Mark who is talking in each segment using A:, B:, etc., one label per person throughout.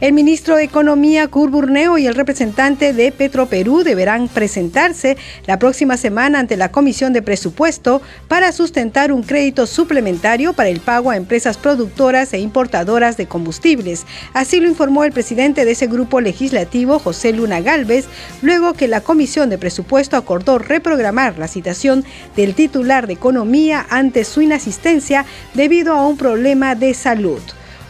A: El ministro de Economía, Kurt Burneo, y el representante de Petroperú deberán presentarse la próxima semana ante la Comisión de Presupuesto para sustentar un crédito suplementario para el pago a empresas productoras e importadoras de combustibles. Así lo informó el presidente de ese grupo legislativo, José Luna Galvez, luego que la Comisión de Presupuesto acordó reprogramar la citación del titular de Economía ante su inasistencia debido a un problema de salud.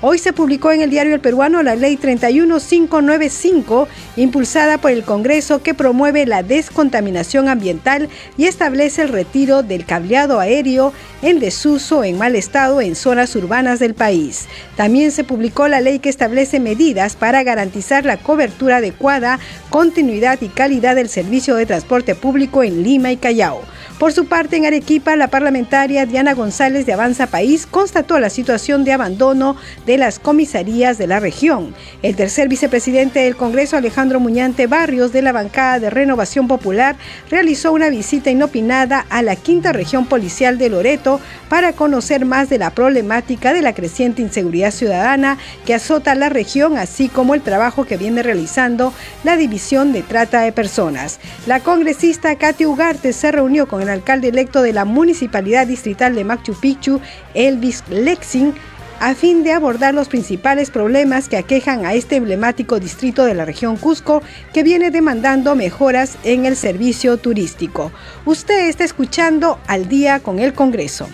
A: Hoy se publicó en el diario El Peruano la Ley 31595, impulsada por el Congreso, que promueve la descontaminación ambiental y establece el retiro del cableado aéreo en desuso en mal estado en zonas urbanas del país. También se publicó la ley que establece medidas para garantizar la cobertura adecuada, continuidad y calidad del servicio de transporte público en Lima y Callao. Por su parte, en Arequipa, la parlamentaria Diana González de Avanza País constató la situación de abandono de las comisarías de la región. El tercer vicepresidente del Congreso, Alejandro Muñante Barrios, de la bancada de Renovación Popular, realizó una visita inopinada a la quinta región policial de Loreto para conocer más de la problemática de la creciente inseguridad ciudadana que azota la región, así como el trabajo que viene realizando la División de Trata de Personas. La congresista Katy Ugarte se reunió con el alcalde electo de la Municipalidad Distrital de Machu Picchu, Elvis Lexing, a fin de abordar los principales problemas que aquejan a este emblemático distrito de la región Cusco, que viene demandando mejoras en el servicio turístico. Usted está escuchando al día con el Congreso.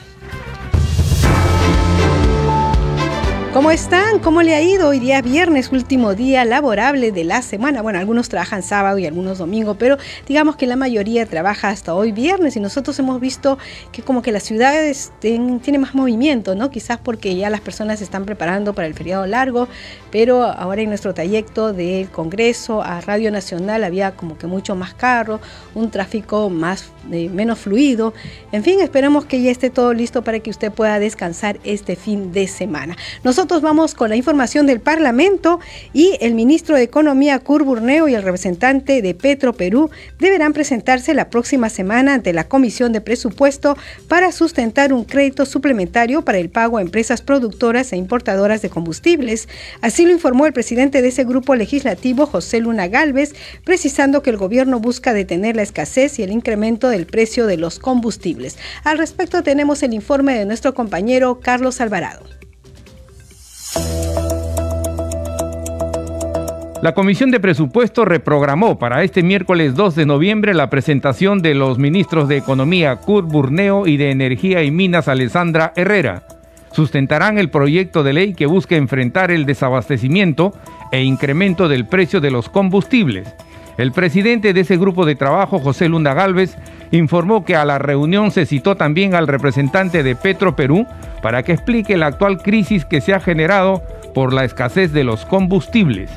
A: ¿Cómo están? ¿Cómo le ha ido? Hoy día viernes, último día laborable de la semana. Bueno, algunos trabajan sábado y algunos domingo, pero digamos que la mayoría trabaja hasta hoy viernes y nosotros hemos visto que como que las ciudades tienen más movimiento, ¿no? Quizás porque ya las personas se están preparando para el feriado largo, pero ahora en nuestro trayecto del Congreso a Radio Nacional había como que mucho más carro, un tráfico más eh, menos fluido. En fin, esperamos que ya esté todo listo para que usted pueda descansar este fin de semana. Nosotros nosotros vamos con la información del Parlamento y el ministro de Economía, Cur Burneo, y el representante de Petro Perú deberán presentarse la próxima semana ante la Comisión de Presupuesto para sustentar un crédito suplementario para el pago a empresas productoras e importadoras de combustibles. Así lo informó el presidente de ese grupo legislativo, José Luna Galvez, precisando que el gobierno busca detener la escasez y el incremento del precio de los combustibles. Al respecto tenemos el informe de nuestro compañero Carlos Alvarado.
B: La Comisión de Presupuesto reprogramó para este miércoles 2 de noviembre la presentación de los ministros de Economía Kurt Burneo y de Energía y Minas Alessandra Herrera. Sustentarán el proyecto de ley que busca enfrentar el desabastecimiento e incremento del precio de los combustibles. El presidente de ese grupo de trabajo, José Lunda Galvez, informó que a la reunión se citó también al representante de Petro Perú para que explique la actual crisis que se ha generado por la escasez de los combustibles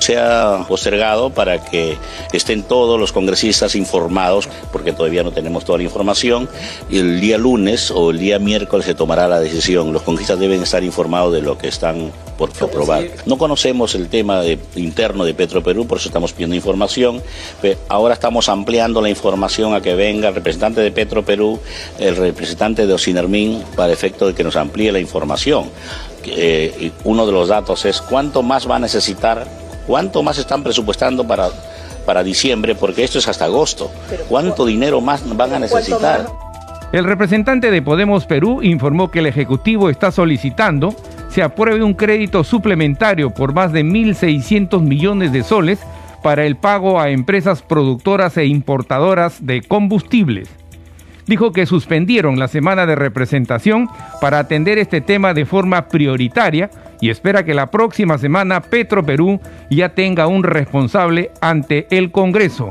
C: se ha postergado para que estén todos los congresistas informados, porque todavía no tenemos toda la información. El día lunes o el día miércoles se tomará la decisión. Los congresistas deben estar informados de lo que están por aprobar. No conocemos el tema interno de Petroperú, por eso estamos pidiendo información. Pero ahora estamos ampliando la información a que venga el representante de Petroperú, el representante de Ocinermin, para efecto de que nos amplíe la información. Eh, uno de los datos es cuánto más va a necesitar, cuánto más están presupuestando para, para diciembre, porque esto es hasta agosto. ¿Cuánto dinero más van a necesitar?
B: El representante de Podemos Perú informó que el Ejecutivo está solicitando se apruebe un crédito suplementario por más de 1.600 millones de soles para el pago a empresas productoras e importadoras de combustibles. Dijo que suspendieron la semana de representación para atender este tema de forma prioritaria y espera que la próxima semana Petro Perú ya tenga un responsable ante el Congreso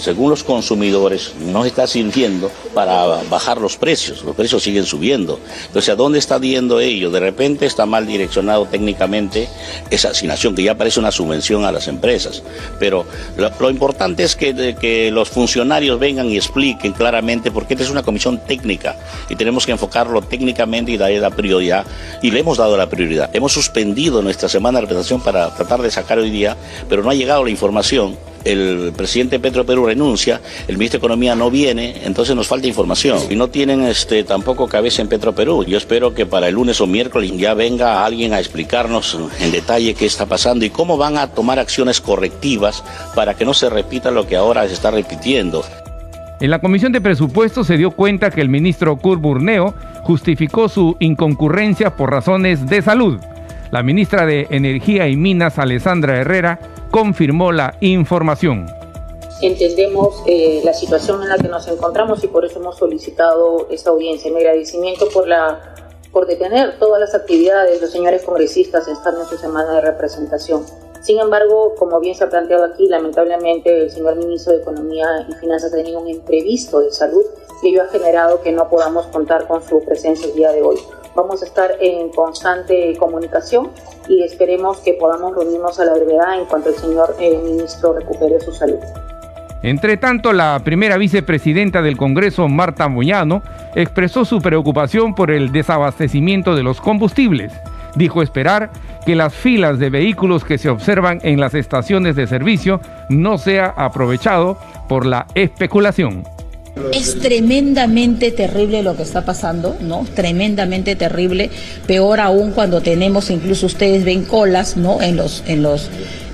C: según los consumidores, no está sirviendo para bajar los precios. Los precios siguen subiendo. Entonces, ¿a dónde está yendo ello? De repente está mal direccionado técnicamente esa asignación, que ya parece una subvención a las empresas. Pero lo, importante es que, que, los funcionarios vengan y expliquen claramente, porque esta es una comisión técnica y tenemos que enfocarlo técnicamente y darle la prioridad. Y le hemos dado la prioridad. Hemos suspendido nuestra semana de presentación para tratar de sacar hoy día, pero no ha llegado la información el presidente Petro Perú renuncia, el ministro de Economía no viene, entonces nos falta información. Y no tienen este, tampoco cabeza en Petro Perú. Yo espero que para el lunes o miércoles ya venga alguien a explicarnos en detalle qué está pasando y cómo van a tomar acciones correctivas para que no se repita lo que ahora se está repitiendo.
B: En la Comisión de Presupuestos se dio cuenta que el ministro Kurt Burneo justificó su inconcurrencia por razones de salud. La ministra de Energía y Minas, Alessandra Herrera, confirmó la información.
D: Entendemos eh, la situación en la que nos encontramos y por eso hemos solicitado esta audiencia. Mi agradecimiento por, la, por detener todas las actividades los señores congresistas están en su semana de representación. Sin embargo, como bien se ha planteado aquí, lamentablemente el señor ministro de Economía y Finanzas ha tenido un imprevisto de salud y ello ha generado que no podamos contar con su presencia el día de hoy. Vamos a estar en constante comunicación y esperemos que podamos reunirnos a la brevedad en cuanto el señor eh, ministro recupere su salud.
B: Entre tanto, la primera vicepresidenta del Congreso, Marta Moyano, expresó su preocupación por el desabastecimiento de los combustibles. Dijo esperar que las filas de vehículos que se observan en las estaciones de servicio no sea aprovechado por la especulación.
E: Es tremendamente terrible lo que está pasando, ¿no? Tremendamente terrible. Peor aún cuando tenemos, incluso ustedes ven colas, ¿no? En los, en los,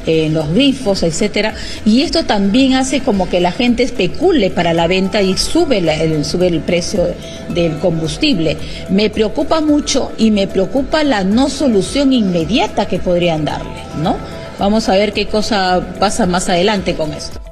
E: en los grifos, etcétera. Y esto también hace como que la gente especule para la venta y sube, el, sube el precio del combustible. Me preocupa mucho y me preocupa la no solución inmediata que podrían darle, ¿no? Vamos a ver qué cosa pasa más adelante con esto.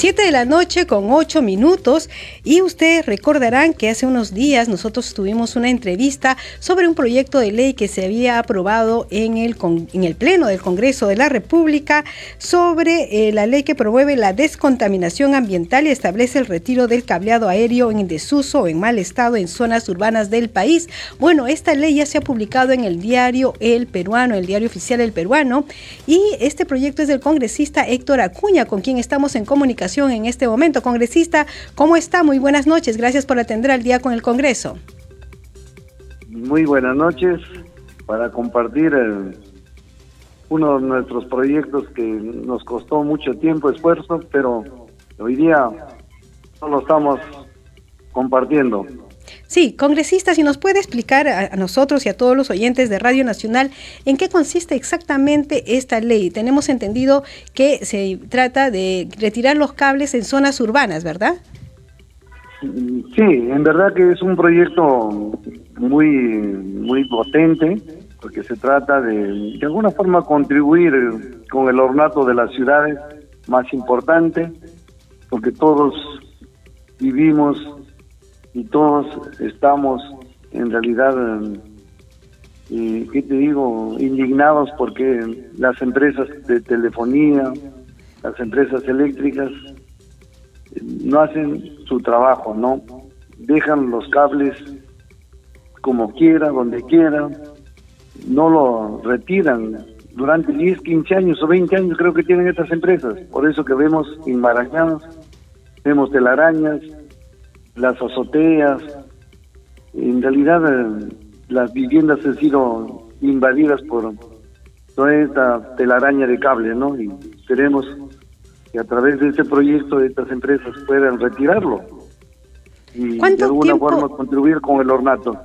A: 7 de la noche con 8 minutos y ustedes recordarán que hace unos días nosotros tuvimos una entrevista sobre un proyecto de ley que se había aprobado en el, en el Pleno del Congreso de la República sobre eh, la ley que promueve la descontaminación ambiental y establece el retiro del cableado aéreo en desuso o en mal estado en zonas urbanas del país. Bueno, esta ley ya se ha publicado en el diario El Peruano, el diario oficial El Peruano, y este proyecto es del congresista Héctor Acuña, con quien estamos en comunicación en este momento. Congresista, ¿cómo está? Muy buenas noches. Gracias por atender al día con el Congreso.
F: Muy buenas noches para compartir uno de nuestros proyectos que nos costó mucho tiempo, esfuerzo, pero hoy día lo estamos compartiendo.
A: Sí, congresista, si nos puede explicar a, nosotros y a todos los oyentes de Radio Nacional en qué consiste exactamente esta ley. Tenemos entendido que se trata de retirar los cables en zonas urbanas, ¿verdad?
F: Sí, en verdad que es un proyecto muy, muy potente, porque se trata de, de alguna forma, contribuir con el ornato de las ciudades más importante, porque todos vivimos y todos estamos en realidad, eh, ¿qué te digo?, indignados porque las empresas de telefonía, las empresas eléctricas, eh, no hacen su trabajo, ¿no? Dejan los cables como quiera, donde quieran, no lo retiran. Durante 10, 15 años o 20 años creo que tienen estas empresas. Por eso que vemos enmarañados, vemos telarañas, las azoteas. En realidad eh, las viviendas han sido invadidas por toda esta telaraña de cable, ¿no? Y queremos que a través de este proyecto estas empresas puedan retirarlo y de alguna forma contribuir con el ornato.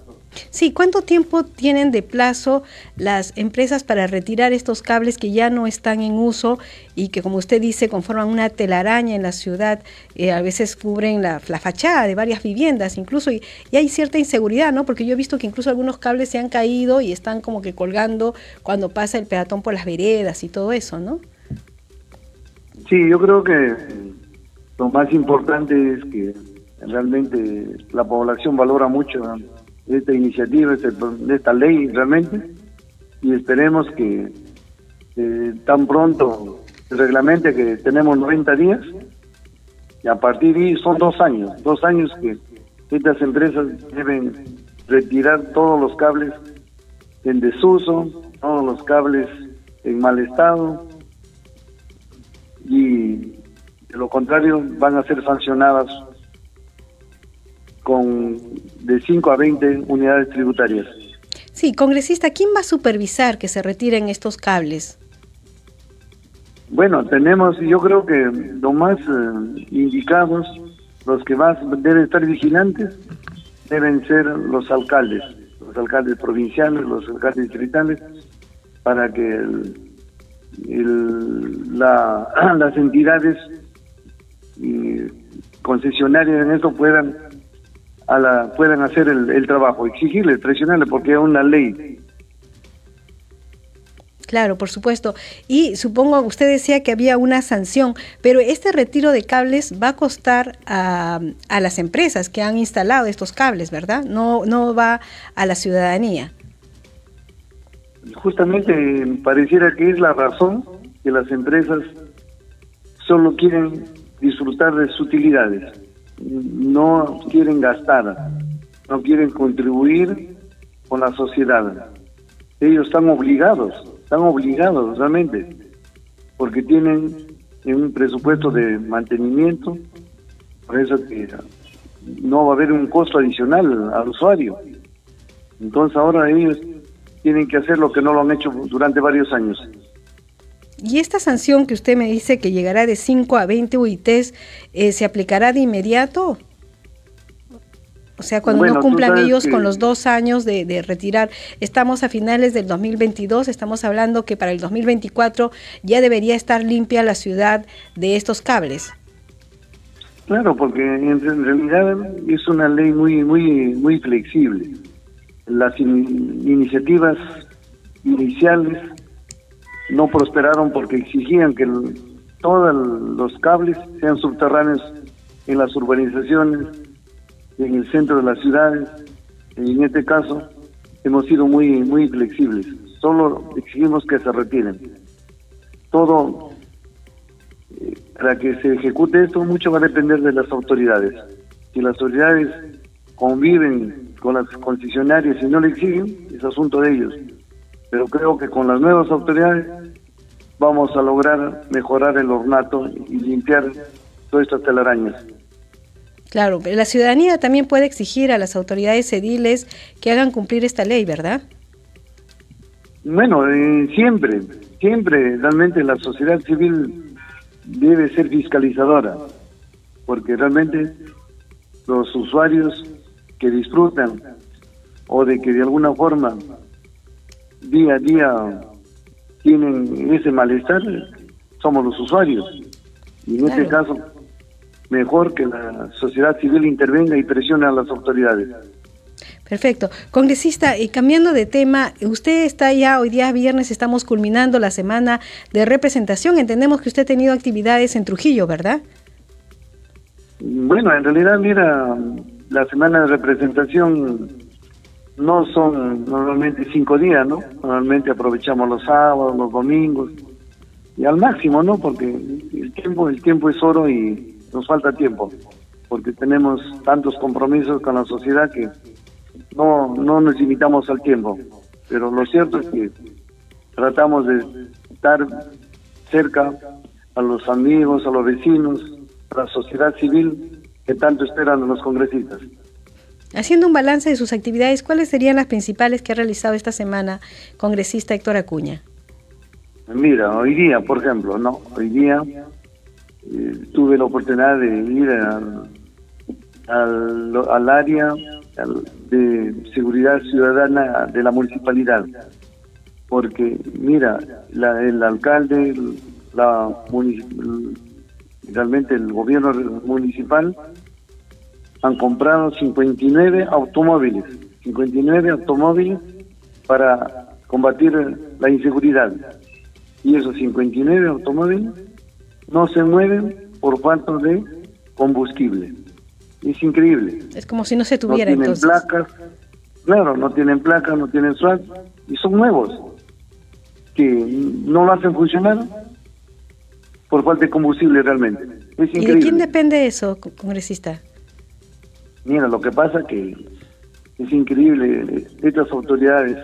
A: Sí, ¿cuánto tiempo tienen de plazo las empresas para retirar estos cables que ya no están en uso y que, como usted dice, conforman una telaraña en la ciudad? Eh, a veces cubren la, fachada de varias viviendas, incluso, y, hay cierta inseguridad, ¿no? Porque yo he visto que incluso algunos cables se han caído y están como que colgando cuando pasa el peatón por las veredas y todo eso, ¿no?
F: Sí, yo creo que lo más importante es que realmente la población valora mucho esta iniciativa, este, esta ley realmente, y esperemos que eh, tan pronto el reglamento que tenemos 90 días, y a partir de ahí son dos años, dos años que estas empresas deben retirar todos los cables en desuso, todos los cables en mal estado, y de lo contrario van a ser sancionadas con de 5 a 20 unidades tributarias.
A: Sí, congresista, ¿quién va a supervisar que se retiren estos cables?
F: Bueno, tenemos, yo creo que lo más eh, indicados, los que más deben estar vigilantes, deben ser los alcaldes, los alcaldes provinciales, los alcaldes distritales, para que las entidades concesionarias en esto puedan a la, puedan hacer el, trabajo, exigirle, presionarle, porque es una ley.
A: Claro, por supuesto. Y supongo, usted decía que había una sanción, pero este retiro de cables va a costar a, a las empresas que han instalado estos cables, ¿verdad? No, no va a la ciudadanía.
F: Justamente pareciera que es la razón que las empresas solo quieren disfrutar de sus utilidades no quieren gastar, no quieren contribuir con la sociedad. Ellos están obligados, están obligados realmente, porque tienen un presupuesto de mantenimiento, por eso que no va a haber un costo adicional al usuario. Entonces ahora ellos tienen que hacer lo que no lo han hecho durante varios años.
A: Y esta sanción que usted me dice que llegará de 5 a 20 UITs, eh, ¿se aplicará de inmediato? O sea, cuando no cumplan ellos con los dos años de, retirar, estamos a finales del 2022, estamos hablando que para el 2024 ya debería estar limpia la ciudad de estos cables.
F: Claro, porque en realidad es una ley muy muy muy flexible. Las iniciativas iniciales no prosperaron porque exigían que todos los cables sean subterráneos en las urbanizaciones, en el centro de las ciudades. En este caso hemos sido muy muy flexibles. Solo exigimos que se retiren. Todo eh, para que se ejecute esto mucho va a depender de las autoridades. Si las autoridades conviven con las concesionarias y no le exigen, es asunto de ellos pero creo que con las nuevas autoridades vamos a lograr mejorar el ornato y limpiar todas estas telarañas.
A: Claro, pero la ciudadanía también puede exigir a las autoridades ediles que hagan cumplir esta ley, ¿verdad?
F: Bueno, eh, siempre, siempre realmente la sociedad civil debe ser fiscalizadora, porque realmente los usuarios que disfrutan o de que de alguna forma día a día tienen ese malestar, somos los usuarios. Y en este caso, mejor que la sociedad civil intervenga y presione a las autoridades.
A: Perfecto. Congresista, y cambiando de tema, usted está ya, hoy día viernes estamos culminando la semana de representación. Entendemos que usted ha tenido actividades en Trujillo, ¿verdad?
F: Bueno, en realidad, mira, la semana de representación no son normalmente cinco días, ¿no? Normalmente aprovechamos los sábados, los domingos y al máximo, ¿no? Porque el tiempo, el tiempo es oro y nos falta tiempo, porque tenemos tantos compromisos con la sociedad que no, no nos limitamos al tiempo. Pero lo cierto es que tratamos de estar cerca a los amigos, a los vecinos, a la sociedad civil que tanto esperan los congresistas.
A: Haciendo un balance de sus actividades, ¿cuáles serían las principales que ha realizado esta semana congresista Héctor Acuña?
F: Mira, hoy día, por ejemplo, no, hoy día eh, tuve la oportunidad de ir al, área de seguridad ciudadana de la municipalidad, porque mira, el alcalde, la realmente el gobierno municipal han comprado 59 automóviles, 59 automóviles para combatir la inseguridad. Y esos 59 automóviles no se mueven por falta de combustible. Es increíble.
A: Es como si no se tuviera
F: no tienen placas, claro, no tienen placas, no tienen SWAT y son nuevos que no lo hacen funcionar por falta de combustible realmente. Es
A: ¿Y de quién depende eso, congresista?
F: Mira, lo que pasa que es increíble, estas autoridades,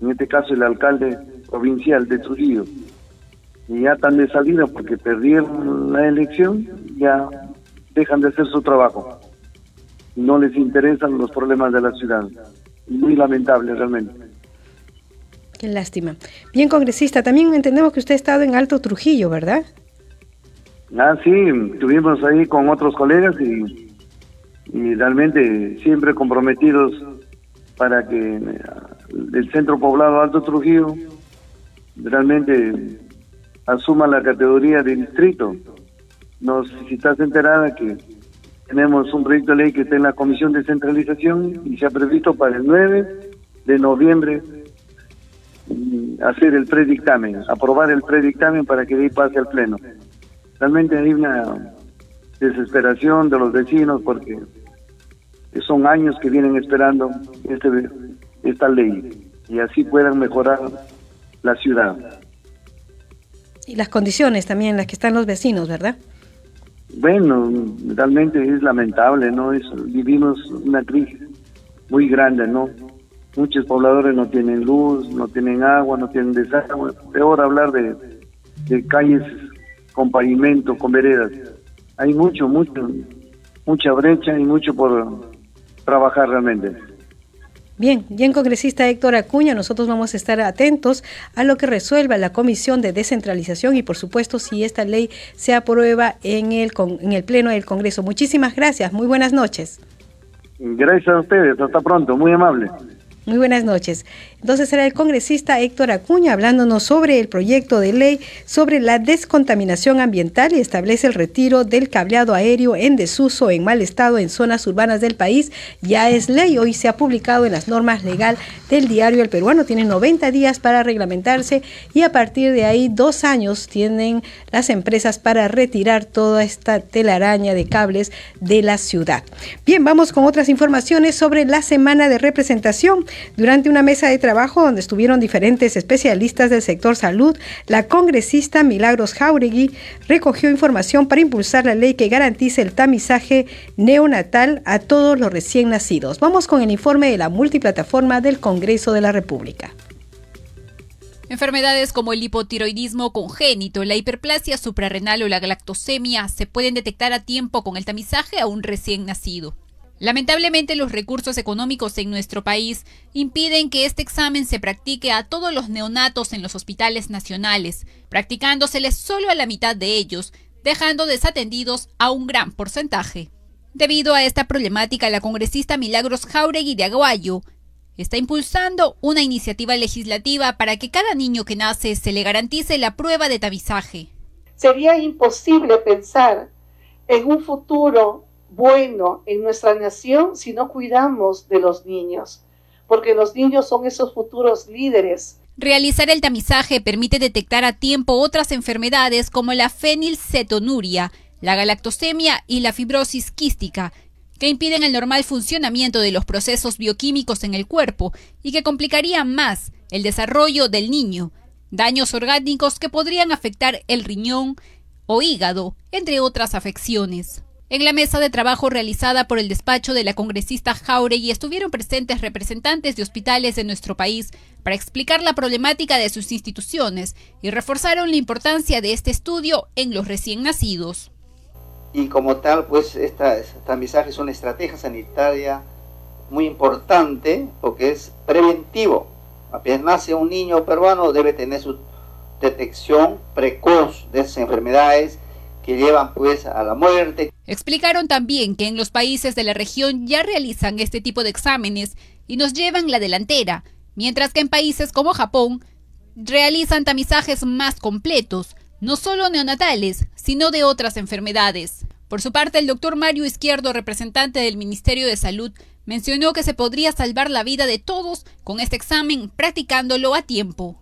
F: en este caso el alcalde provincial de Trujillo, ya están de salida porque perdieron la elección, ya dejan de hacer su trabajo. No les interesan los problemas de la ciudad. Muy lamentable realmente.
A: Qué lástima. Bien, congresista, también entendemos que usted ha estado en Alto Trujillo, ¿verdad?
F: Ah, sí, estuvimos ahí con otros colegas y, y realmente siempre comprometidos para que el centro poblado Alto Trujillo realmente asuma la categoría de distrito. No sé si estás enterada que tenemos un proyecto de ley que está en la Comisión de Centralización y se ha previsto para el 9 de noviembre mm, hacer el predictamen, aprobar el predictamen para que de ahí pase al Pleno. Realmente hay una desesperación de los vecinos porque son años que vienen esperando este, esta ley y así puedan mejorar la ciudad
A: y las condiciones también en las que están los vecinos, ¿verdad?
F: Bueno, realmente es lamentable, ¿no? Es, vivimos una crisis muy grande, ¿no? Muchos pobladores no tienen luz, no tienen agua, no tienen desagüe. Peor hablar de, de calles con pavimento, con veredas. Hay mucho, mucho, mucha brecha y mucho por trabajar realmente.
A: Bien, bien congresista Héctor Acuña, nosotros vamos a estar atentos a lo que resuelva la Comisión de Descentralización y por supuesto si esta ley se aprueba en el, en el Pleno del Congreso. Muchísimas gracias, muy buenas noches.
F: Gracias a ustedes, hasta pronto, muy amable.
A: Muy buenas noches. Entonces era el congresista Héctor Acuña hablándonos sobre el proyecto de ley sobre la descontaminación ambiental y establece el retiro del cableado aéreo en desuso en mal estado en zonas urbanas del país. Ya es ley, hoy se ha publicado en las normas legal del diario El Peruano. Tiene 90 días para reglamentarse y a partir de ahí dos años tienen las empresas para retirar toda esta telaraña de cables de la ciudad. Bien, vamos con otras informaciones sobre la semana de representación. Durante una mesa de trabajo donde estuvieron diferentes especialistas del sector salud, la congresista Milagros Jauregui recogió información para impulsar la ley que garantice el tamizaje neonatal a todos los recién nacidos. Vamos con el informe de la multiplataforma del Congreso de la República.
G: Enfermedades como el hipotiroidismo congénito, la hiperplasia suprarrenal o la galactosemia se pueden detectar a tiempo con el tamizaje a un recién nacido. Lamentablemente los recursos económicos en nuestro país impiden que este examen se practique a todos los neonatos en los hospitales nacionales, practicándoseles solo a la mitad de ellos, dejando desatendidos a un gran porcentaje. Debido a esta problemática, la congresista Milagros Jauregui de Aguayo está impulsando una iniciativa legislativa para que cada niño que nace se le garantice la prueba de tabizaje.
H: Sería imposible pensar en un futuro bueno en nuestra nación si no cuidamos de los niños, porque los niños son esos futuros líderes.
G: Realizar el tamizaje permite detectar a tiempo otras enfermedades como la fenilcetonuria, la galactosemia y la fibrosis quística, que impiden el normal funcionamiento de los procesos bioquímicos en el cuerpo y que complicarían más el desarrollo del niño, daños orgánicos que podrían afectar el riñón o hígado, entre otras afecciones. En la mesa de trabajo realizada por el despacho de la congresista Jauregui estuvieron presentes representantes de hospitales de nuestro país para explicar la problemática de sus instituciones y reforzaron la importancia de este estudio en los recién nacidos.
I: Y como tal, pues esta, tamizaje es una estrategia sanitaria muy importante porque es preventivo. Apenas nace un niño peruano debe tener su detección precoz de esas enfermedades que llevan pues a la muerte.
G: Explicaron también que en los países de la región ya realizan este tipo de exámenes y nos llevan la delantera, mientras que en países como Japón realizan tamizajes más completos, no solo neonatales, sino de otras enfermedades. Por su parte, el doctor Mario Izquierdo, representante del Ministerio de Salud, mencionó que se podría salvar la vida de todos con este examen practicándolo a tiempo.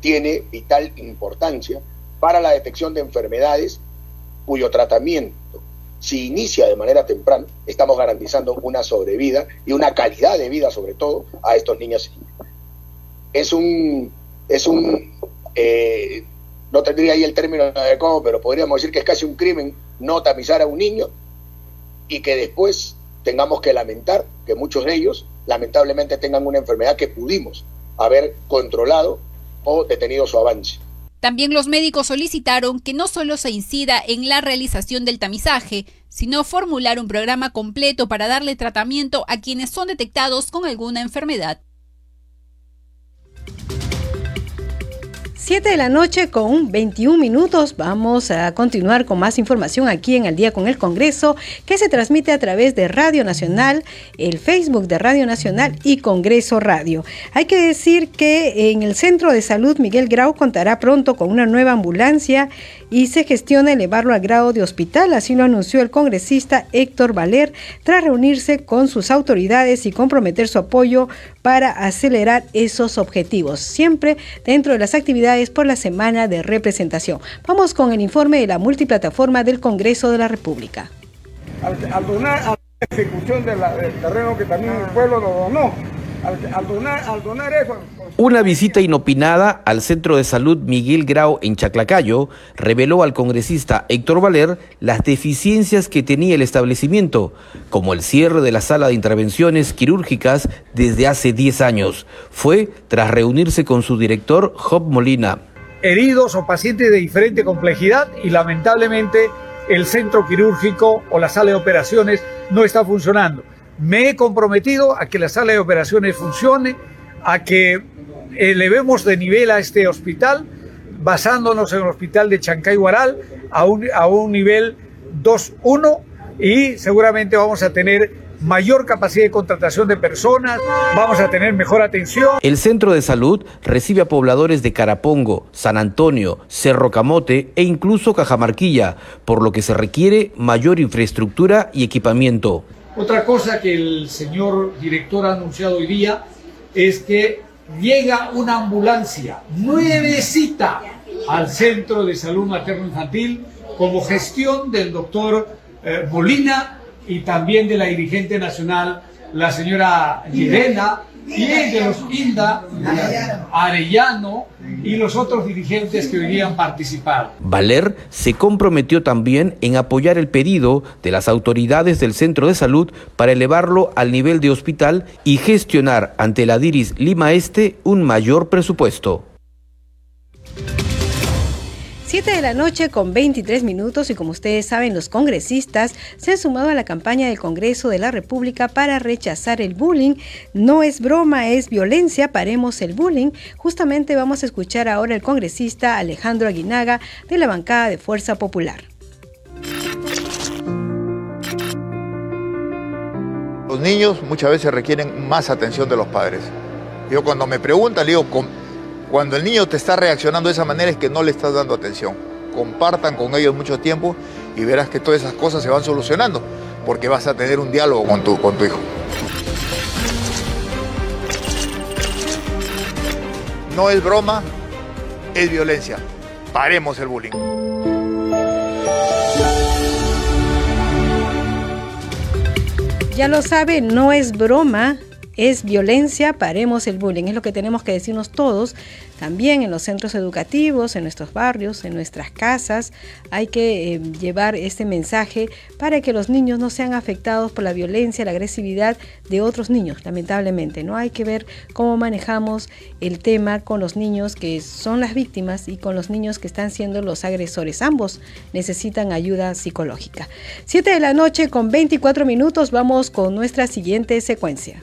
J: Tiene vital importancia para la detección de enfermedades cuyo tratamiento si inicia de manera temprana, estamos garantizando una sobrevida y una calidad de vida sobre todo a estos niños. Es un, es un eh, no tendría ahí el término adecuado, pero podríamos decir que es casi un crimen no tamizar a un niño y que después tengamos que lamentar que muchos de ellos lamentablemente tengan una enfermedad que pudimos haber controlado o detenido su avance.
G: También los médicos solicitaron que no solo se incida en la realización del tamizaje, sino formular un programa completo para darle tratamiento a quienes son detectados con alguna enfermedad.
A: 7 de la noche con 21 minutos. Vamos a continuar con más información aquí en El Día con el Congreso, que se transmite a través de Radio Nacional, el Facebook de Radio Nacional y Congreso Radio. Hay que decir que en el Centro de Salud Miguel Grau contará pronto con una nueva ambulancia y se gestiona elevarlo al grado de hospital, así lo anunció el congresista Héctor Valer tras reunirse con sus autoridades y comprometer su apoyo para acelerar esos objetivos, siempre dentro de las actividades por la semana de representación. Vamos con el informe de la multiplataforma del Congreso de la República.
K: Al, donar a la ejecución del terreno que también el pueblo lo donó, al, donar, eso...
L: Una visita inopinada al Centro de Salud Miguel Grau en Chaclacayo reveló al congresista Héctor Valer las deficiencias que tenía el establecimiento, como el cierre de la sala de intervenciones quirúrgicas desde hace 10 años. Fue tras reunirse con su director, Job Molina.
K: Heridos o pacientes de diferente complejidad y lamentablemente el centro quirúrgico o la sala de operaciones no está funcionando. Me he comprometido a que la sala de operaciones funcione, a que elevemos de nivel a este hospital, basándonos en el hospital de Chancay Guaral a un, a un nivel 2-1 y seguramente vamos a tener mayor capacidad de contratación de personas, vamos a tener mejor atención.
L: El centro de salud recibe a pobladores de Carapongo, San Antonio, Cerro Camote e incluso Cajamarquilla, por lo que se requiere mayor infraestructura y equipamiento.
K: Otra cosa que el señor director ha anunciado hoy día es que llega una ambulancia nuevecita al Centro de Salud Materno Infantil como gestión del doctor eh, Molina y también de la dirigente nacional, la señora Irena, y de los INDA, Arellano y los otros dirigentes que hoy han participado.
L: Valer se comprometió también en apoyar el pedido de las autoridades del centro de salud para elevarlo al nivel de hospital y gestionar ante la DIRIS Lima Este un mayor presupuesto.
A: 7 de la noche con 23 minutos y como ustedes saben los congresistas se han sumado a la campaña del Congreso de la República para rechazar el bullying. No es broma, es violencia, paremos el bullying. Justamente vamos a escuchar ahora el congresista Alejandro Aguinaga de la bancada de Fuerza Popular.
M: Los niños muchas veces requieren más atención de los padres. Yo cuando me preguntan, le digo, cuando el niño te está reaccionando de esa manera es que no le estás dando atención. Compartan con ellos mucho tiempo y verás que todas esas cosas se van solucionando, porque vas a tener un diálogo con tu, con tu hijo. No es broma, es violencia. Paremos el bullying.
A: Ya lo sabe, no es broma, es violencia, paremos el bullying. Es lo que tenemos que decirnos todos, también en los centros educativos, en nuestros barrios, en nuestras casas. Hay que eh, llevar este mensaje para que los niños no sean afectados por la violencia, la agresividad de otros niños, lamentablemente. No hay que ver cómo manejamos el tema con los niños que son las víctimas y con los niños que están siendo los agresores. Ambos necesitan ayuda psicológica. 7 de la noche con 24 minutos vamos con nuestra siguiente secuencia.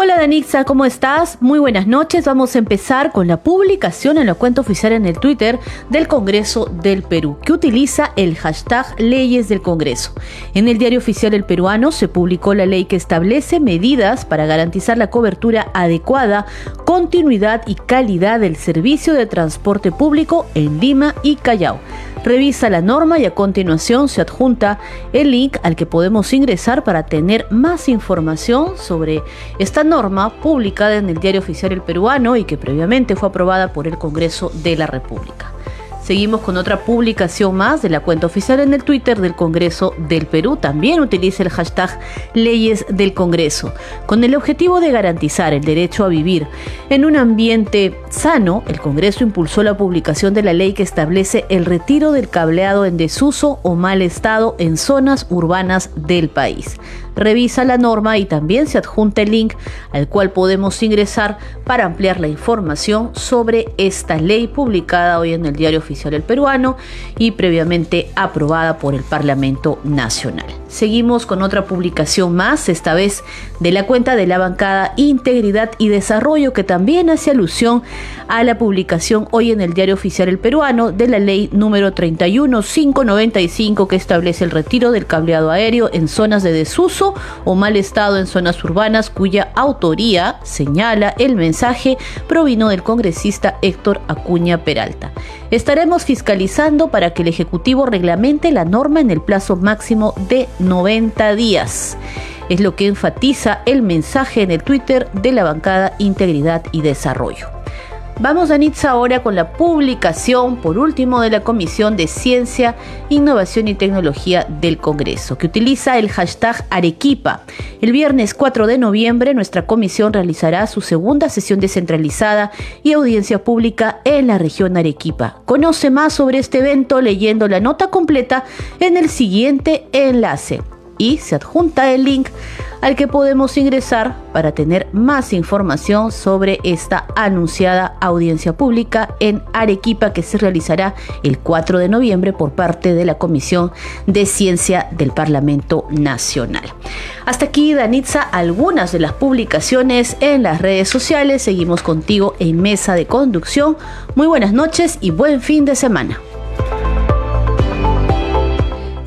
N: Hola Danixa, ¿cómo estás? Muy buenas noches. Vamos a empezar con la publicación en la cuenta oficial en el Twitter del Congreso del Perú, que utiliza el hashtag Leyes del Congreso. En el diario oficial El Peruano se publicó la ley que establece medidas para garantizar la cobertura adecuada, continuidad y calidad del servicio de transporte público en Lima y Callao. Revisa la norma y a continuación se adjunta el link al que podemos ingresar para tener más información sobre esta norma publicada en el Diario Oficial El Peruano y que previamente fue aprobada por el Congreso de la República. Seguimos con otra publicación más de la cuenta oficial en el Twitter del Congreso del Perú. También utiliza el hashtag Leyes del Congreso, con el objetivo de garantizar el derecho a vivir en un ambiente sano. El Congreso impulsó la publicación de la ley que establece el retiro del cableado en desuso o mal estado en zonas urbanas del país revisa la norma y también se adjunta el link al cual podemos ingresar para ampliar la información sobre esta ley publicada hoy en el Diario Oficial El Peruano y previamente aprobada por el Parlamento Nacional. Seguimos con otra publicación más, esta vez de la cuenta de la bancada Integridad y Desarrollo, que también hace alusión a la publicación hoy en el Diario Oficial El Peruano de la ley número 31595 que establece el retiro del cableado aéreo en zonas de desuso o mal estado en zonas urbanas cuya autoría, señala el mensaje, provino del congresista Héctor Acuña Peralta. Estaremos fiscalizando para que el Ejecutivo reglamente la norma en el plazo máximo de 90 días. Es lo que enfatiza el mensaje en el Twitter de la bancada Integridad y Desarrollo. Vamos a Nitza ahora con la publicación, por último, de la Comisión de Ciencia, Innovación y Tecnología del Congreso, que utiliza el hashtag Arequipa. El viernes 4 de noviembre, nuestra comisión realizará su segunda sesión descentralizada y audiencia pública en la región Arequipa. Conoce más sobre este evento leyendo la nota completa en el siguiente enlace y se adjunta el link al que podemos ingresar para tener más información sobre esta anunciada audiencia pública en Arequipa que se realizará el 4 de noviembre por parte de la Comisión de Ciencia del Parlamento Nacional. Hasta aquí, Danitza, algunas de las publicaciones en las redes sociales. Seguimos contigo en Mesa de Conducción. Muy buenas noches y buen fin de semana.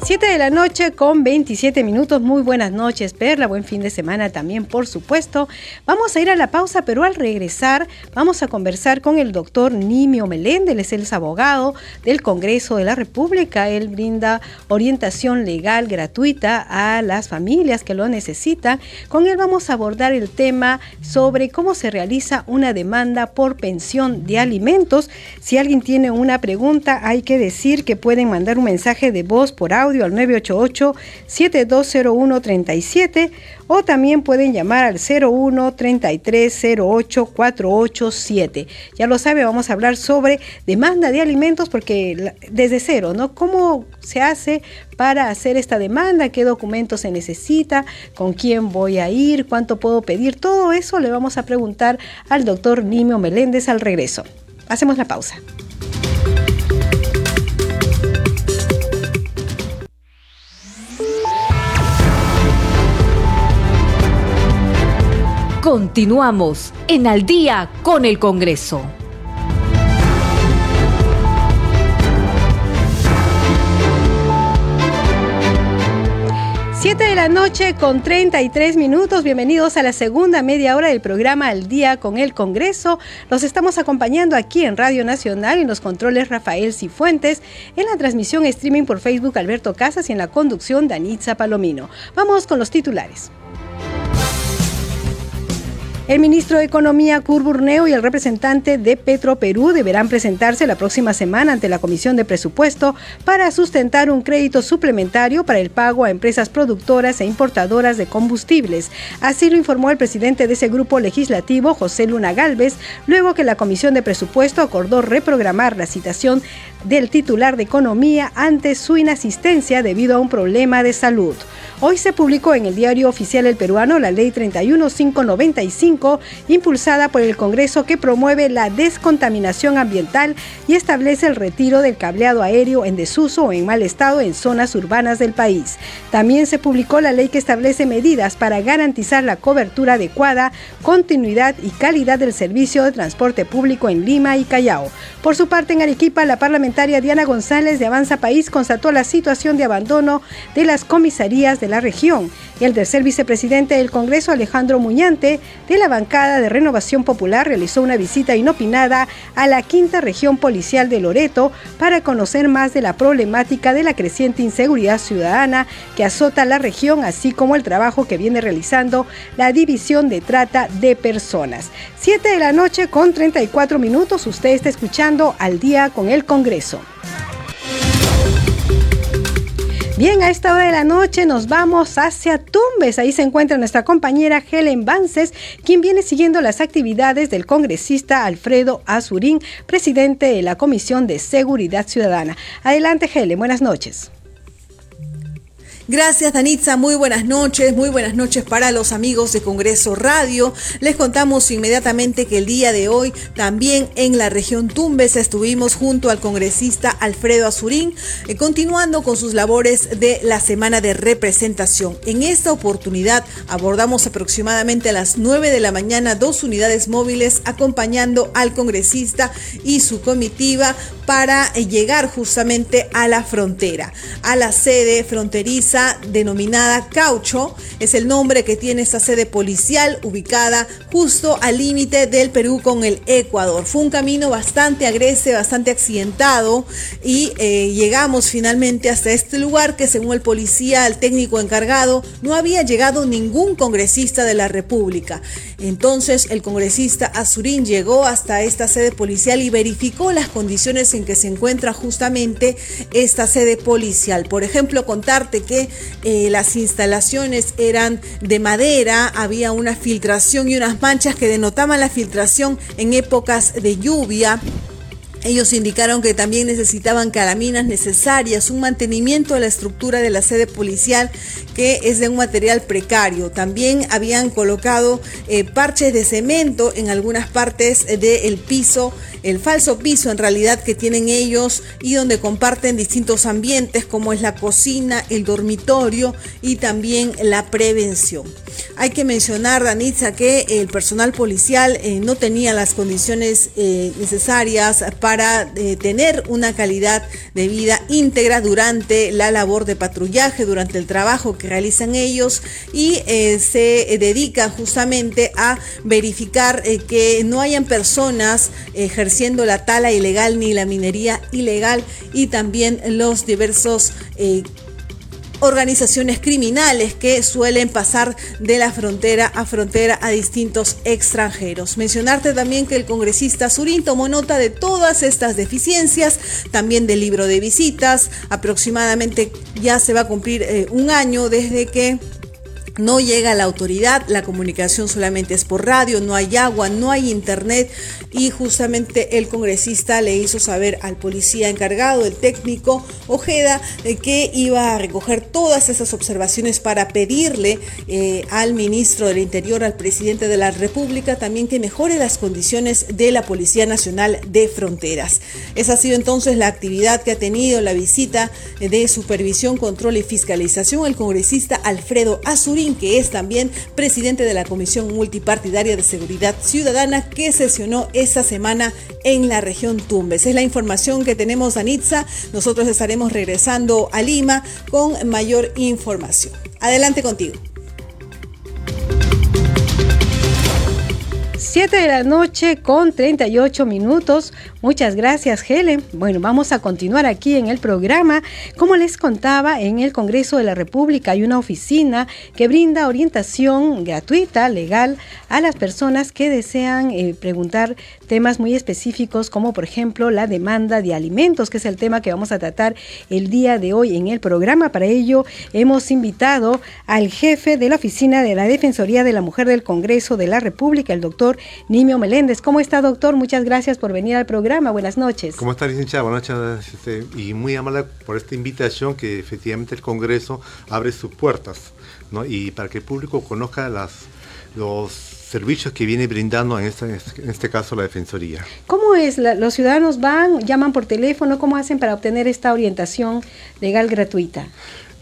A: 7 de la noche con 27 minutos. Muy buenas noches, Perla. Buen fin de semana también, por supuesto. Vamos a ir a la pausa, pero al regresar vamos a conversar con el doctor Nimio Meléndez. Es el abogado del Congreso de la República. Él brinda orientación legal gratuita a las familias que lo necesitan. Con él vamos a abordar el tema sobre cómo se realiza una demanda por pensión de alimentos. Si alguien tiene una pregunta, hay que decir que pueden mandar un mensaje de voz por audio al 988-720137 o también pueden llamar al 01 33 08 487. Ya lo sabe, vamos a hablar sobre demanda de alimentos porque desde cero, ¿no? ¿Cómo se hace para hacer esta demanda? ¿Qué documentos se necesita? ¿Con quién voy a ir? ¿Cuánto puedo pedir? Todo eso le vamos a preguntar al doctor Nimio Meléndez al regreso. Hacemos la pausa.
O: Continuamos en Al día con el Congreso.
A: Siete de la noche con 33 minutos. Bienvenidos a la segunda media hora del programa Al Día con el Congreso. Los estamos acompañando aquí en Radio Nacional en los controles Rafael Cifuentes, en la transmisión streaming por Facebook Alberto Casas y en la conducción Danitza Palomino. Vamos con los titulares. El ministro de Economía, Kurt Burneo, y el representante de Petro Perú deberán presentarse la próxima semana ante la Comisión de Presupuesto para sustentar un crédito suplementario para el pago a empresas productoras e importadoras de combustibles. Así lo informó el presidente de ese grupo legislativo, José Luna Galvez, luego que la Comisión de Presupuesto acordó reprogramar la citación del titular de Economía ante su inasistencia debido a un problema de salud. Hoy se publicó en el diario oficial El Peruano la Ley 31595, impulsada por el Congreso que promueve la descontaminación ambiental y establece el retiro del cableado aéreo en desuso o en mal estado en zonas urbanas del país. También se publicó la ley que establece medidas para garantizar la cobertura adecuada, continuidad y calidad del servicio de transporte público en Lima y Callao. Por su parte, en Arequipa, la parlamentaria parlamentaria Diana González de Avanza País constató la situación de abandono de las comisarías de la región. Y el tercer vicepresidente del Congreso, Alejandro Muñante, de la bancada de Renovación Popular, realizó una visita inopinada a la quinta región policial de Loreto para conocer más de la problemática de la creciente inseguridad ciudadana que azota la región, así como el trabajo que viene realizando la División de Trata de Personas. Siete de la noche con 34 minutos, usted está escuchando al día con el Congreso. Bien, a esta hora de la noche nos vamos hacia Tumbes. Ahí se encuentra nuestra compañera Helen Vances, quien viene siguiendo las actividades del congresista Alfredo Azurín, presidente de la Comisión de Seguridad Ciudadana. Adelante, Helen, buenas noches.
P: Gracias, Danitza. Muy buenas noches. Muy buenas noches para los amigos de Congreso Radio. Les contamos inmediatamente que el día de hoy también en la región Tumbes estuvimos junto al congresista Alfredo Azurín, eh, continuando con sus labores de la semana de representación. En esta oportunidad abordamos aproximadamente a las 9 de la mañana dos unidades móviles acompañando al congresista y su comitiva para eh, llegar justamente a la frontera, a la sede fronteriza denominada Caucho. Es el nombre que tiene esta sede policial ubicada justo al límite del Perú con el Ecuador. Fue un camino bastante agreste, bastante accidentado y eh, llegamos finalmente hasta este lugar que según el policía, el técnico encargado, no había llegado ningún congresista de la República. Entonces el congresista Azurín llegó hasta esta sede policial y verificó las condiciones en que se encuentra justamente esta sede policial. Por ejemplo, contarte que eh, las instalaciones eran de madera, había una filtración y unas manchas que denotaban la filtración en épocas de lluvia. Ellos indicaron que también necesitaban calaminas necesarias, un mantenimiento de la estructura de la sede policial que es de un material precario. También habían colocado eh, parches de cemento en algunas partes del piso, el falso piso en realidad que tienen ellos y donde comparten distintos ambientes como es la cocina, el dormitorio y también la prevención. Hay que mencionar, Danitza, que el personal policial eh, no tenía las condiciones eh, necesarias para eh, tener una calidad de vida íntegra durante la labor de patrullaje, durante el trabajo que realizan ellos y se dedica justamente a verificar que no hayan personas ejerciendo la tala ilegal ni la minería ilegal y también los diversos organizaciones criminales que suelen pasar de la frontera a frontera a distintos extranjeros. Mencionarte también que el congresista Surín tomó nota de todas estas deficiencias, también del libro de visitas, aproximadamente ya se va a cumplir eh, un año desde que no llega la autoridad, la comunicación solamente es por radio, no hay agua, no hay internet y justamente el congresista le hizo saber al policía encargado, el técnico Ojeda, que iba a recoger todas esas observaciones para pedirle eh, al ministro del Interior, al presidente de la República, también que mejore las condiciones de la Policía Nacional de Fronteras. Esa ha sido entonces la actividad que ha tenido la visita de supervisión, control y fiscalización el congresista Alfredo Que es también presidente de la Comisión Multipartidaria de Seguridad Ciudadana que sesionó esta semana en la región Tumbes. Es la información que tenemos, Anitza. Nosotros estaremos regresando a Lima con mayor información. Adelante contigo.
A: 7 de la noche con 38 minutos. Muchas gracias, Helen. Bueno, vamos a continuar aquí en el programa. Como les contaba, en el Congreso de la República hay una oficina que brinda orientación gratuita, legal, a las personas que desean eh, preguntar temas muy específicos, como por ejemplo la demanda de alimentos, que es el tema que vamos a tratar el día de hoy en el programa. Para ello, hemos invitado al jefe de la oficina de la Defensoría de la Mujer del Congreso de la República, el doctor Nimio Meléndez. ¿Cómo está, doctor? Muchas gracias por venir al programa. Buenas noches.
Q: ¿Cómo está, licenciada? Buenas noches. Este, y muy amable por esta invitación que efectivamente el Congreso abre sus puertas, ¿no? Y para que el público conozca las, los servicios que viene brindando en este, en este caso la Defensoría.
A: ¿Cómo es? ¿Los ciudadanos van, llaman por teléfono? ¿Cómo hacen para obtener esta orientación legal gratuita?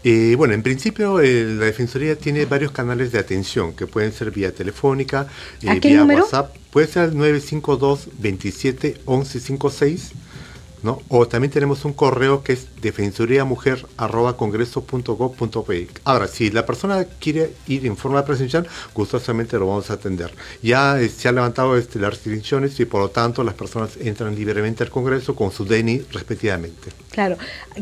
Q: Eh, bueno, en principio eh, la Defensoría tiene varios canales de atención que pueden ser vía telefónica,
A: eh, vía
Q: WhatsApp. Puede ser el 952 27 11 56 ¿no? O también tenemos un correo que es defensoriamujer.congreso.gov.pe. Ahora, si la persona quiere ir en forma presencial, gustosamente lo vamos a atender. Ya eh, se han levantado este, las restricciones y por lo tanto las personas entran libremente al Congreso con su DNI respectivamente.
A: Claro.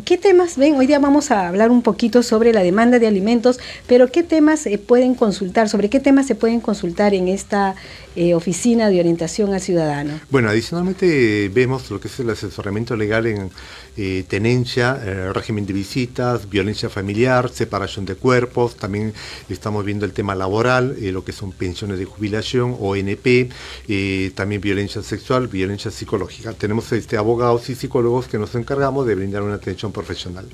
A: ¿Qué temas ven? Hoy día vamos a hablar un poquito sobre la demanda de alimentos, pero ¿qué temas se pueden consultar? ¿Sobre qué temas se pueden consultar en esta eh, oficina de orientación al ciudadano?
Q: Bueno, adicionalmente eh, vemos lo que es el asesoramiento legal en eh, eh, régimen de visitas, violencia familiar, separación de cuerpos, también estamos viendo el tema laboral, eh, lo que son pensiones de jubilación, ONP, también violencia sexual, violencia psicológica. Tenemos este, abogados y psicólogos que nos encargamos de brindar una atención profesional.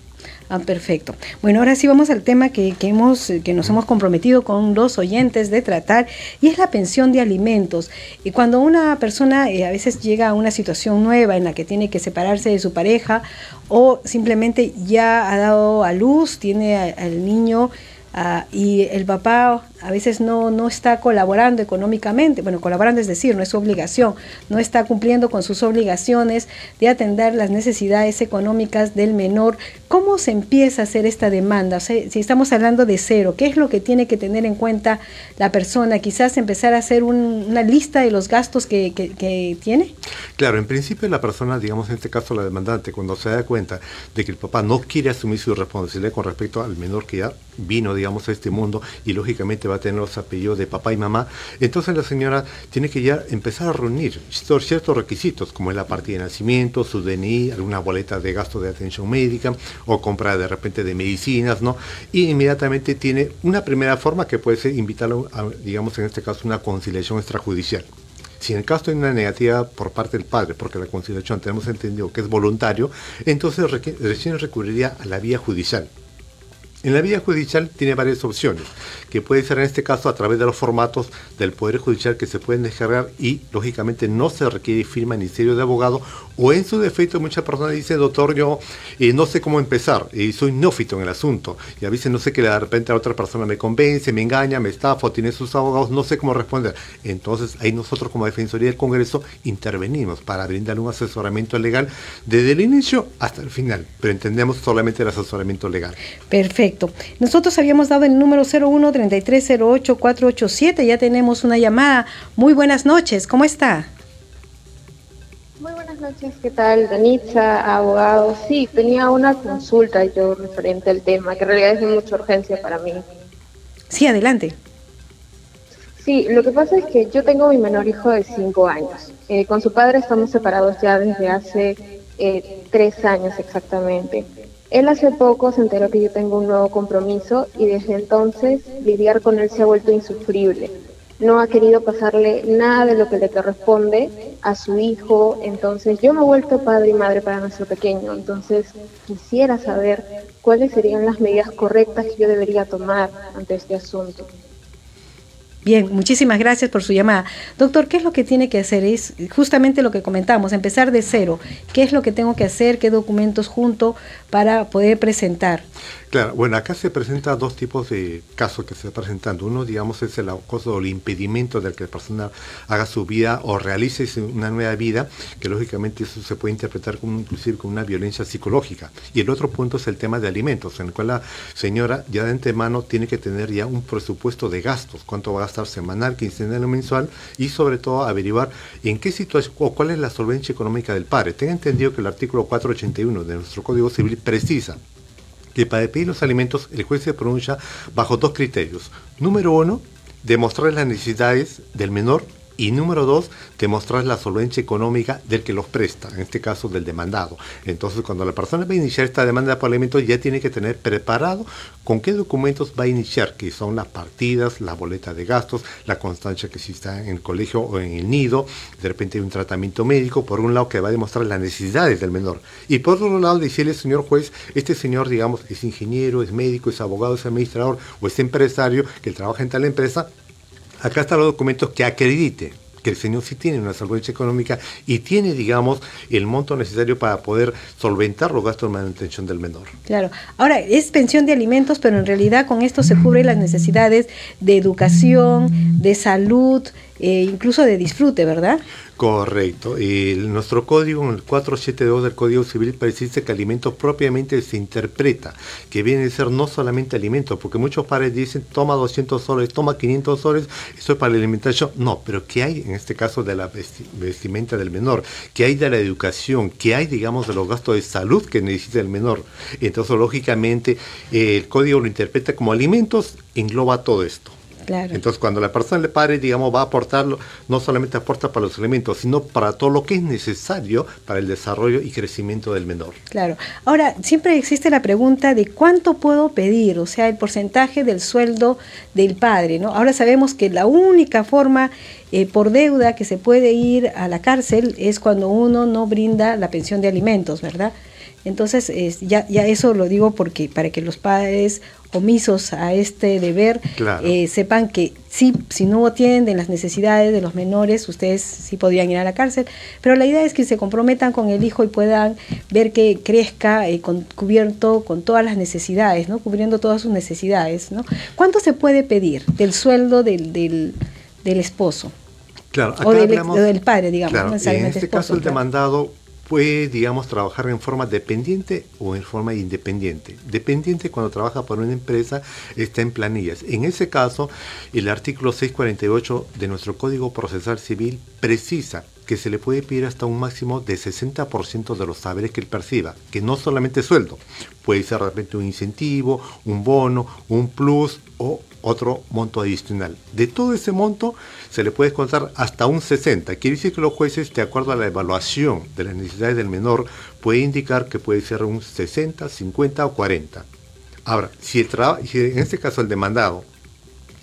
A: Ah, perfecto. Bueno, ahora sí vamos al tema que, hemos, que nos hemos comprometido con los oyentes de tratar y es la pensión de alimentos. Y cuando una persona a veces llega a una situación nueva en la que tiene que separarse de su pareja o simplemente ya ha dado a luz, tiene al niño uh, y el papá a veces no, no está colaborando económicamente, bueno, colaborando es decir, no es su obligación, no está cumpliendo con sus obligaciones de atender las necesidades económicas del menor. ¿Cómo se empieza a hacer esta demanda? Si estamos hablando de cero, ¿qué es lo que tiene que tener en cuenta la persona? Quizás empezar a hacer un, una lista de los gastos que, que, que, tiene.
Q: Claro, en principio la persona, digamos en este caso la demandante, cuando se da cuenta de que el papá no quiere asumir su responsabilidad con respecto al menor que ya vino, digamos, a este mundo y lógicamente va a tener los apellidos de papá y mamá, entonces la señora tiene que ya empezar a reunir ciertos requisitos, como es la partida de nacimiento, su DNI, alguna boleta de gasto de atención médica o compra de repente de medicinas, ¿no? Y inmediatamente tiene una primera forma que puede ser invitarlo a, digamos en este caso, una conciliación extrajudicial. Si en el caso hay una negativa por parte del padre, porque la conciliación tenemos entendido que es voluntario, entonces recién recurriría a la vía judicial. En la vía judicial tiene varias opciones, que puede ser en este caso a través de los formatos del Poder Judicial que se pueden descargar y lógicamente no se requiere firma ni serio de abogado o en su defecto muchas personas dicen, doctor, yo eh, no sé cómo empezar y soy neófito en el asunto y a veces no sé que de repente a otra persona me convence, me engaña, me estafa, tiene sus abogados, no sé cómo responder. Entonces ahí nosotros como Defensoría del Congreso intervenimos para brindar un asesoramiento legal desde el inicio hasta el final, pero entendemos solamente el asesoramiento legal.
A: Perfecto. Nosotros habíamos dado el número 01 3308 487. Ya tenemos una llamada. Muy buenas noches. ¿Cómo está?
R: Muy buenas noches. ¿Qué tal, Danitza, abogado? Sí, tenía una consulta yo referente al tema, que en realidad es de mucha urgencia para mí.
A: Sí, adelante.
R: Sí, lo que pasa es que yo tengo mi menor hijo de 5 años. Eh, con su padre estamos separados ya desde hace eh, tres años exactamente. Él hace poco se enteró que yo tengo un nuevo compromiso y desde entonces lidiar con él se ha vuelto insufrible. No ha querido pasarle nada de lo que le corresponde a su hijo, entonces yo me he vuelto padre y madre para nuestro pequeño, entonces quisiera saber cuáles serían las medidas correctas que yo debería tomar ante este asunto.
A: Bien, muchísimas gracias por su llamada. Doctor, ¿qué es lo que tiene que hacer? Es justamente lo que comentamos, empezar de cero. ¿Qué es lo que tengo que hacer? ¿Qué documentos junto para poder presentar?
Q: Claro, bueno, acá se presentan dos tipos de casos que se están presentando. Uno, digamos, es el acoso o el impedimento de que la persona haga su vida o realice una nueva vida, que lógicamente eso se puede interpretar como inclusive como una violencia psicológica. Y el otro punto es el tema de alimentos, en el cual la señora ya de antemano tiene que tener ya un presupuesto de gastos, cuánto va a gastar semanal, quincenal o mensual, y sobre todo averiguar en qué situación o cuál es la solvencia económica del padre. Tenga entendido que el artículo 481 de nuestro Código Civil precisa que para pedir los alimentos el juez se pronuncia bajo dos criterios. Número uno, demostrar las necesidades del menor y número dos, demostrar la solvencia económica del que los presta, en este caso del demandado. Entonces, cuando la persona va a iniciar esta demanda por alimentos, ya tiene que tener preparado con qué documentos va a iniciar, que son las partidas, la boleta de gastos, la constancia que si está en el colegio o en el nido, de repente hay un tratamiento médico, por un lado que va a demostrar las necesidades del menor. Y por otro lado, decirle, señor juez, este señor, digamos, es ingeniero, es médico, es abogado, es administrador o es empresario que trabaja en tal empresa, acá están los documentos que acredite que el señor sí tiene una solvencia económica y tiene, digamos, el monto necesario para poder solventar los gastos de manutención del menor.
A: Claro. Ahora, es pensión de alimentos, pero en realidad con esto se cubren las necesidades de educación, de salud, eh, incluso de disfrute, ¿verdad?
Q: Correcto. El, nuestro código, el 472 del Código Civil, precisa que alimentos propiamente se interpreta, que viene a ser no solamente alimentos, porque muchos padres dicen, toma 200 soles, toma 500 soles, eso es para la alimentación. No, pero ¿qué hay en este caso de la vestimenta del menor? ¿Qué hay de la educación? ¿Qué hay, digamos, de los gastos de salud que necesita el menor? Entonces, lógicamente, el código lo interpreta como alimentos, engloba todo esto. Entonces, cuando la persona le pare, digamos, va a aportarlo, no solamente aporta para los elementos, sino para todo lo que es necesario para el desarrollo y crecimiento del menor.
A: Claro. Ahora, siempre existe la pregunta de cuánto puedo pedir, o sea, el porcentaje del sueldo del padre, ¿no? Ahora sabemos que la única forma eh, por deuda que se puede ir a la cárcel es cuando uno no brinda la pensión de alimentos, ¿verdad? Entonces, ya, ya eso lo digo porque para que los padres omisos a este deber eh, sepan que sí, si no atienden las necesidades de los menores, ustedes sí podrían ir a la cárcel, pero la idea es que se comprometan con el hijo y puedan ver que crezca eh, con, cubierto con todas las necesidades, ¿no? cubriendo todas sus necesidades. ¿no? ¿Cuánto se puede pedir del sueldo del, del, esposo?
Q: Claro,
A: o, del, padre, digamos.
Q: en este caso el demandado puede, digamos, trabajar en forma dependiente o en forma independiente. Dependiente cuando trabaja por una empresa está en planillas. En ese caso, el artículo 648 de nuestro Código Procesal Civil precisa que se le puede pedir hasta un máximo de 60% de los saberes que él perciba, que no solamente sueldo, puede ser de repente un incentivo, un bono, un plus o otro monto adicional. De todo ese monto se le puede contar hasta un 60. Quiere decir que los jueces, de acuerdo a la evaluación de las necesidades del menor, puede indicar que puede ser un 60, 50 o 40. Ahora, si, el si en este caso el demandado,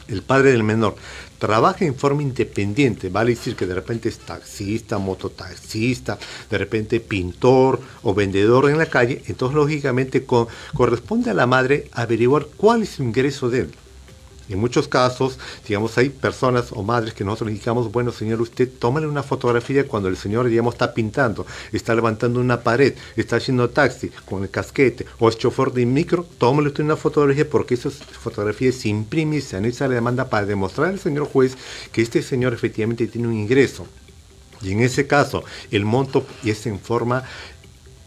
Q: el padre del menor, trabaja en forma independiente, vale decir que de repente es taxista, mototaxista, de repente pintor o vendedor en la calle, entonces lógicamente corresponde a la madre averiguar cuál es su ingreso de él. En muchos casos, digamos, hay personas o madres que nosotros indicamos, bueno, señor, usted tómale una fotografía cuando el señor, digamos, está pintando, está levantando una pared, está haciendo taxi con el casquete o es chofer de micro, tómale usted una fotografía porque esas fotografías se imprimen y se analiza la demanda para demostrar al señor juez que este señor efectivamente tiene un ingreso. Y en ese caso, el monto es en forma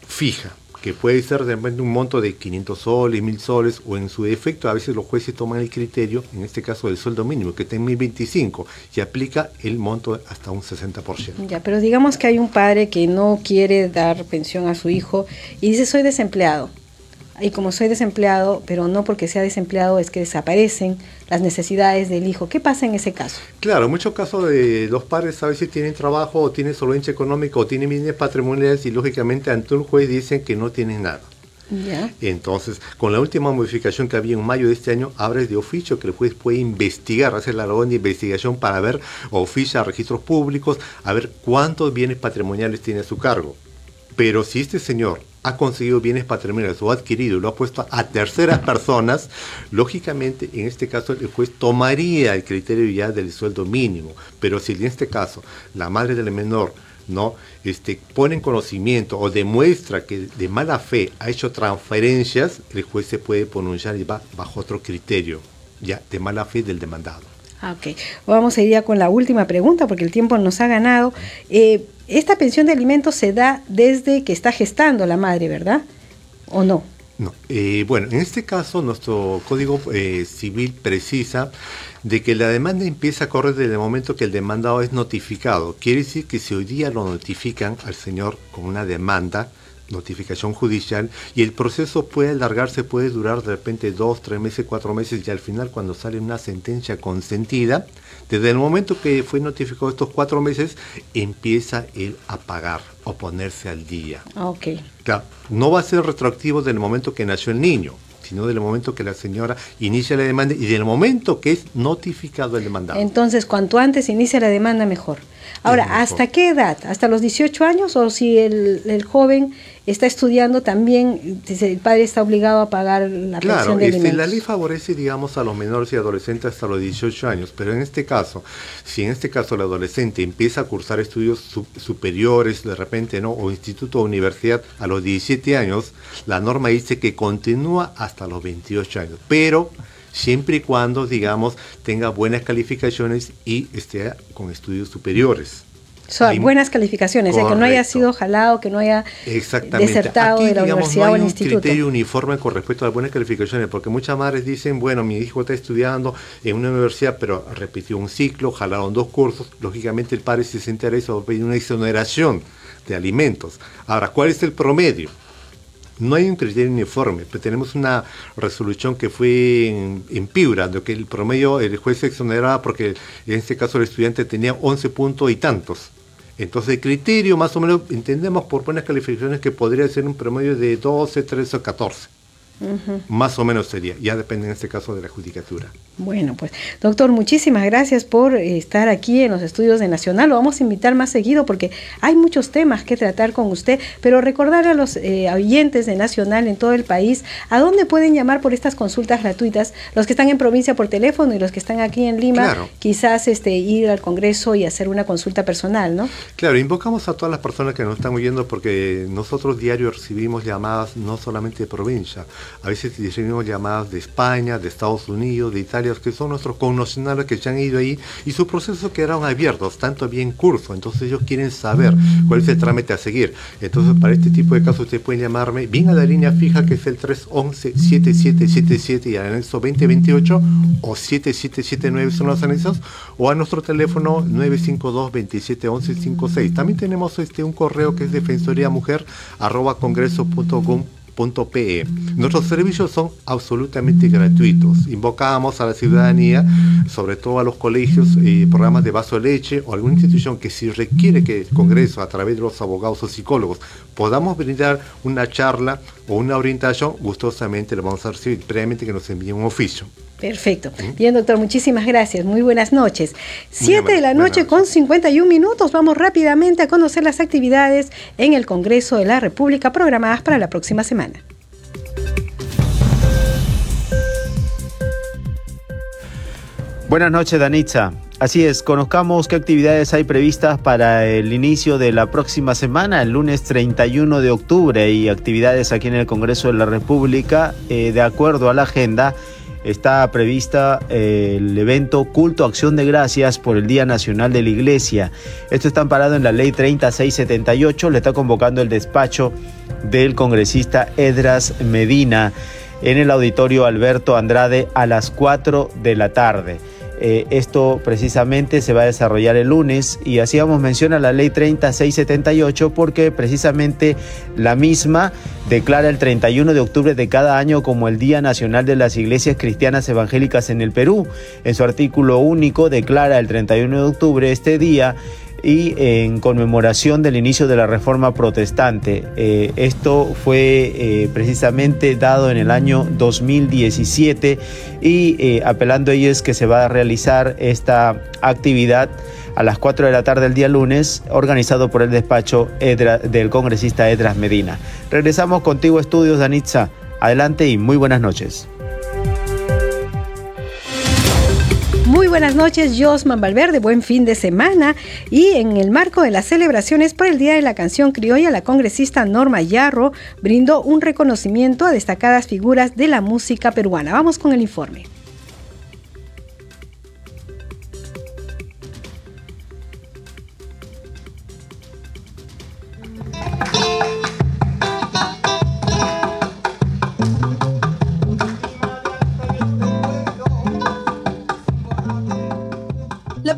Q: fija que puede ser de un monto de 500 soles, 1000 soles, o en su defecto a veces los jueces toman el criterio, en este caso del sueldo mínimo, que está en 1025, y aplica el monto hasta un 60%.
A: Ya, pero digamos que hay un padre que no quiere dar pensión a su hijo y dice soy desempleado y como soy desempleado, pero no porque sea desempleado es que desaparecen las necesidades del hijo. ¿Qué pasa en ese caso?
Q: Claro, en muchos casos de los padres a veces tienen trabajo o tienen solvencia económica o tienen bienes patrimoniales y lógicamente ante un juez dicen que no tienen nada. Ya. Entonces, con la última modificación que había en mayo de este año, abre de oficio que el juez puede investigar, hacer la labor de investigación para ver, oficia a registros públicos, a ver cuántos bienes patrimoniales tiene a su cargo. Pero si este señor ha conseguido bienes patrimoniales o ha adquirido y lo ha puesto a terceras personas, lógicamente en este caso el juez tomaría el criterio ya del sueldo mínimo. Pero si en este caso la madre del menor no este, pone en conocimiento o demuestra que de mala fe ha hecho transferencias, el juez se puede pronunciar y va bajo otro criterio ya de mala fe del demandado.
A: Ah, ok, vamos a ir ya con la última pregunta porque el tiempo nos ha ganado. Eh, esta pensión de alimentos se da desde que está gestando la madre, ¿verdad? ¿O no?
Q: No. Eh, bueno, en este caso nuestro Código eh, Civil precisa de que la demanda empieza a correr desde el momento que el demandado es notificado. Quiere decir que si hoy día lo notifican al señor con una demanda, notificación judicial, y el proceso puede alargarse, puede durar de repente dos, tres meses, cuatro meses, y al final cuando sale una sentencia consentida, desde el momento que fue notificado estos cuatro meses, empieza él a pagar o ponerse al día.
A: Ah, ok.
Q: Claro, no va a ser retroactivo del momento que nació el niño, sino del momento que la señora inicia la demanda y del momento que es notificado el demandado.
A: Entonces, cuanto antes inicia la demanda, mejor. Ahora, ¿hasta qué edad? ¿Hasta los 18 años o si el, el joven está estudiando, también el padre está obligado a pagar la pensión de
Q: este, la ley favorece, digamos, a los menores y adolescentes hasta los 18 años, pero en este caso, si en este caso el adolescente empieza a cursar estudios superiores de repente, ¿no? O instituto o universidad a los 17 años, la norma dice que continúa hasta los 28 años, pero siempre y cuando, digamos, tenga buenas calificaciones y esté con estudios superiores.
A: Son buenas calificaciones, que no haya sido jalado, que no haya desertado de la universidad o el instituto.
Q: un criterio uniforme con respecto a las buenas calificaciones, porque muchas madres dicen, bueno, mi hijo está estudiando en una universidad, pero repitió un ciclo, jalaron dos cursos, lógicamente el padre se siente a eso, pedir una exoneración de alimentos. Ahora, ¿cuál es el promedio? No hay un criterio uniforme, pero tenemos una resolución que fue en, en de que el promedio el juez se exoneraba porque en este caso el estudiante tenía 11 puntos y tantos. Entonces el criterio más o menos entendemos por buenas calificaciones que podría ser un promedio de 12, 13 o 14. Más o menos sería, ya depende en este caso de la judicatura.
A: Bueno, pues doctor, muchísimas gracias por estar aquí en los estudios de Nacional. Lo vamos a invitar más seguido porque hay muchos temas que tratar con usted, pero recordar a los eh, oyentes de Nacional en todo el país a dónde pueden llamar por estas consultas gratuitas, los que están en provincia por teléfono y los que están aquí en Lima, quizás este, ir al Congreso y hacer una consulta personal, ¿no?
Q: Claro, invocamos a todas las personas que nos están oyendo porque nosotros diario recibimos llamadas no solamente de provincia, a veces recibimos llamadas de España, de Estados Unidos, de Italia, que son nuestros connacionales que ya han ido ahí y sus procesos quedaron abiertos, tanto bien curso, entonces ellos quieren saber cuál es el trámite a seguir. Entonces, para este tipo de casos, ustedes pueden llamarme bien a la línea fija que es el 311-7777 y al anexo 2028 o 7779 son los anexos, o a nuestro teléfono 952-271156. También tenemos este, un correo que es defensoría mujer arroba .pe. Nuestros servicios son absolutamente gratuitos. Invocamos a la ciudadanía, sobre todo a los colegios y programas de vaso de leche o alguna institución que si requiere que el Congreso, a través de los abogados o psicólogos, podamos brindar una charla o una orientación, gustosamente lo vamos a recibir previamente que nos envíe un oficio.
A: Perfecto. Bien, doctor, muchísimas gracias. Muy buenas noches. Siete de la noche con 51 minutos. Vamos rápidamente a conocer las actividades en el Congreso de la República programadas para la próxima semana.
S: Buenas noches, Danitza. Así es, conozcamos qué actividades hay previstas para el inicio de la próxima semana, el lunes 31 de octubre, y actividades aquí en el Congreso de la República, eh, de acuerdo a la agenda está prevista eh, el evento Culto Acción de Gracias por el Día Nacional de la Iglesia. Esto está amparado en la ley 3678, le está convocando el despacho del congresista Edras Medina en el auditorio Alberto Andrade a las 4 de la tarde. Eh, esto precisamente se va a desarrollar el lunes y hacíamos mención a la ley 3678 porque precisamente la misma declara el 31 de octubre de cada año como el Día Nacional de las Iglesias Cristianas Evangélicas en el Perú. En su artículo único declara el 31 de octubre este día y en conmemoración del inicio de la Reforma Protestante. Eh, esto fue eh, precisamente dado en el año 2017 y eh, apelando a ellos que se va a realizar esta actividad a las 4 de la tarde del día lunes, organizado por el despacho del congresista Edras Medina. Regresamos contigo, Estudios Danitza. Adelante y muy buenas noches.
A: Muy buenas noches, Josman Valverde, buen fin de semana. Y en el marco de las celebraciones por el Día de la Canción Criolla, la congresista Norma Yarro brindó un reconocimiento a destacadas figuras de la música peruana. Vamos con el informe.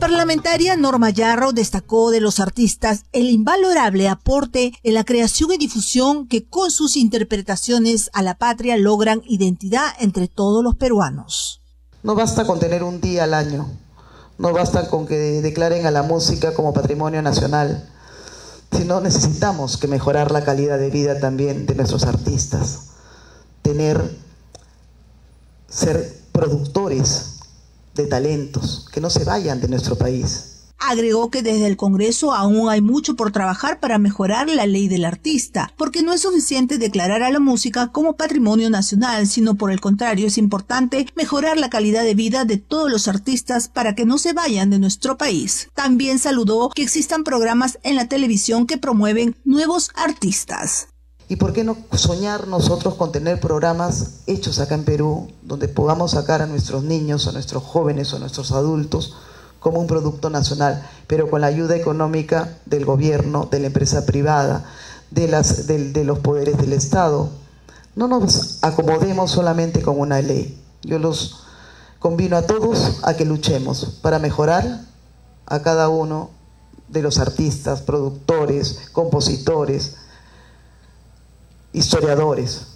T: Parlamentaria Norma Yarro destacó de los artistas el invalorable aporte en la creación y difusión que con sus interpretaciones a la patria logran identidad entre todos los peruanos.
U: No basta con tener un día al año, no basta con que declaren a la música como patrimonio nacional, sino necesitamos que mejorar la calidad de vida también de nuestros artistas, tener, ser productores de talentos, que no se vayan de nuestro país.
T: Agregó que desde el Congreso aún hay mucho por trabajar para mejorar la ley del artista, porque no es suficiente declarar a la música como patrimonio nacional, sino por el contrario es importante mejorar la calidad de vida de todos los artistas para que no se vayan de nuestro país. También saludó que existan programas en la televisión que promueven nuevos artistas.
U: ¿Y por qué no soñar nosotros con tener programas hechos acá en Perú, donde podamos sacar a nuestros niños, a nuestros jóvenes a nuestros adultos como un producto nacional, pero con la ayuda económica del gobierno, de la empresa privada, de, de, los poderes del Estado? No nos acomodemos solamente con una ley. Yo los convino a todos a que luchemos para mejorar a cada uno de los artistas, productores, compositores, historiadores,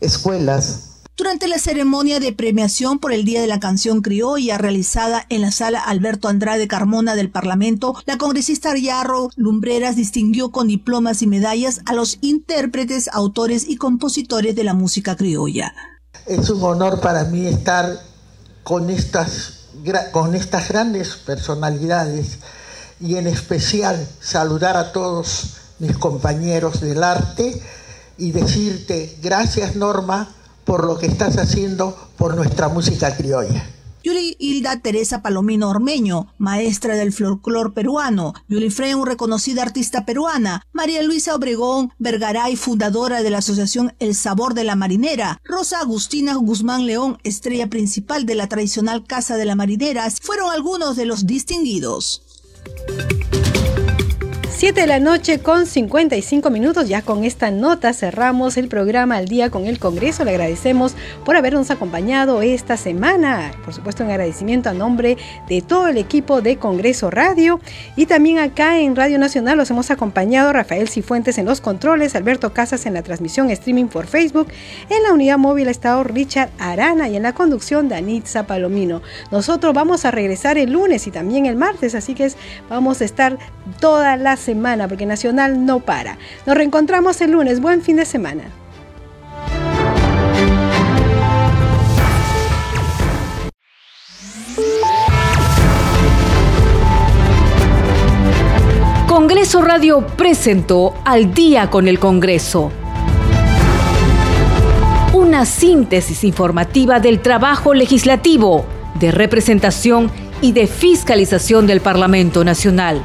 U: escuelas.
T: Durante la ceremonia de premiación por el Día de la Canción Criolla realizada en la sala Alberto Andrade Carmona del Parlamento, la congresista Yarro Lumbreras distinguió con diplomas y medallas a los intérpretes, autores y compositores de la música criolla.
V: Es un honor para mí estar con estas, con estas grandes personalidades y en especial saludar a todos mis compañeros del arte y decirte gracias Norma por lo que estás haciendo por nuestra música criolla.
T: Yuli Hilda Teresa Palomino Ormeño, maestra del folclor peruano, Yuli Freu, reconocida artista peruana, María Luisa Obregón Vergaray, fundadora de la asociación El Sabor de la Marinera, Rosa Agustina Guzmán León, estrella principal de la tradicional Casa de la Marinera, fueron algunos de los distinguidos.
A: 7 de la noche con 55 minutos. Ya con esta nota cerramos el programa al día con el Congreso. Le agradecemos por habernos acompañado esta semana. Por supuesto, un agradecimiento a nombre de todo el equipo de Congreso Radio. Y también acá en Radio Nacional los hemos acompañado Rafael Cifuentes en los controles, Alberto Casas en la transmisión streaming por Facebook, en la unidad móvil ha estado Richard Arana y en la conducción Danitza Palomino. Nosotros vamos a regresar el lunes y también el martes, así que vamos a estar toda la semana semana, porque Nacional no para. Nos reencontramos el lunes. Buen fin de semana.
O: Congreso Radio presentó Al día con el Congreso. Una síntesis informativa del trabajo legislativo, de representación y de fiscalización del Parlamento Nacional